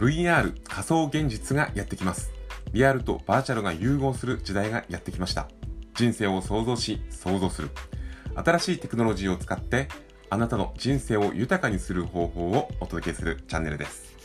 VR 仮想現実がやってきます。リアルとバーチャルが融合する時代がやってきました。人生を想像し、想像する。新しいテクノロジーを使って、あなたの人生を豊かにする方法をお届けするチャンネルです。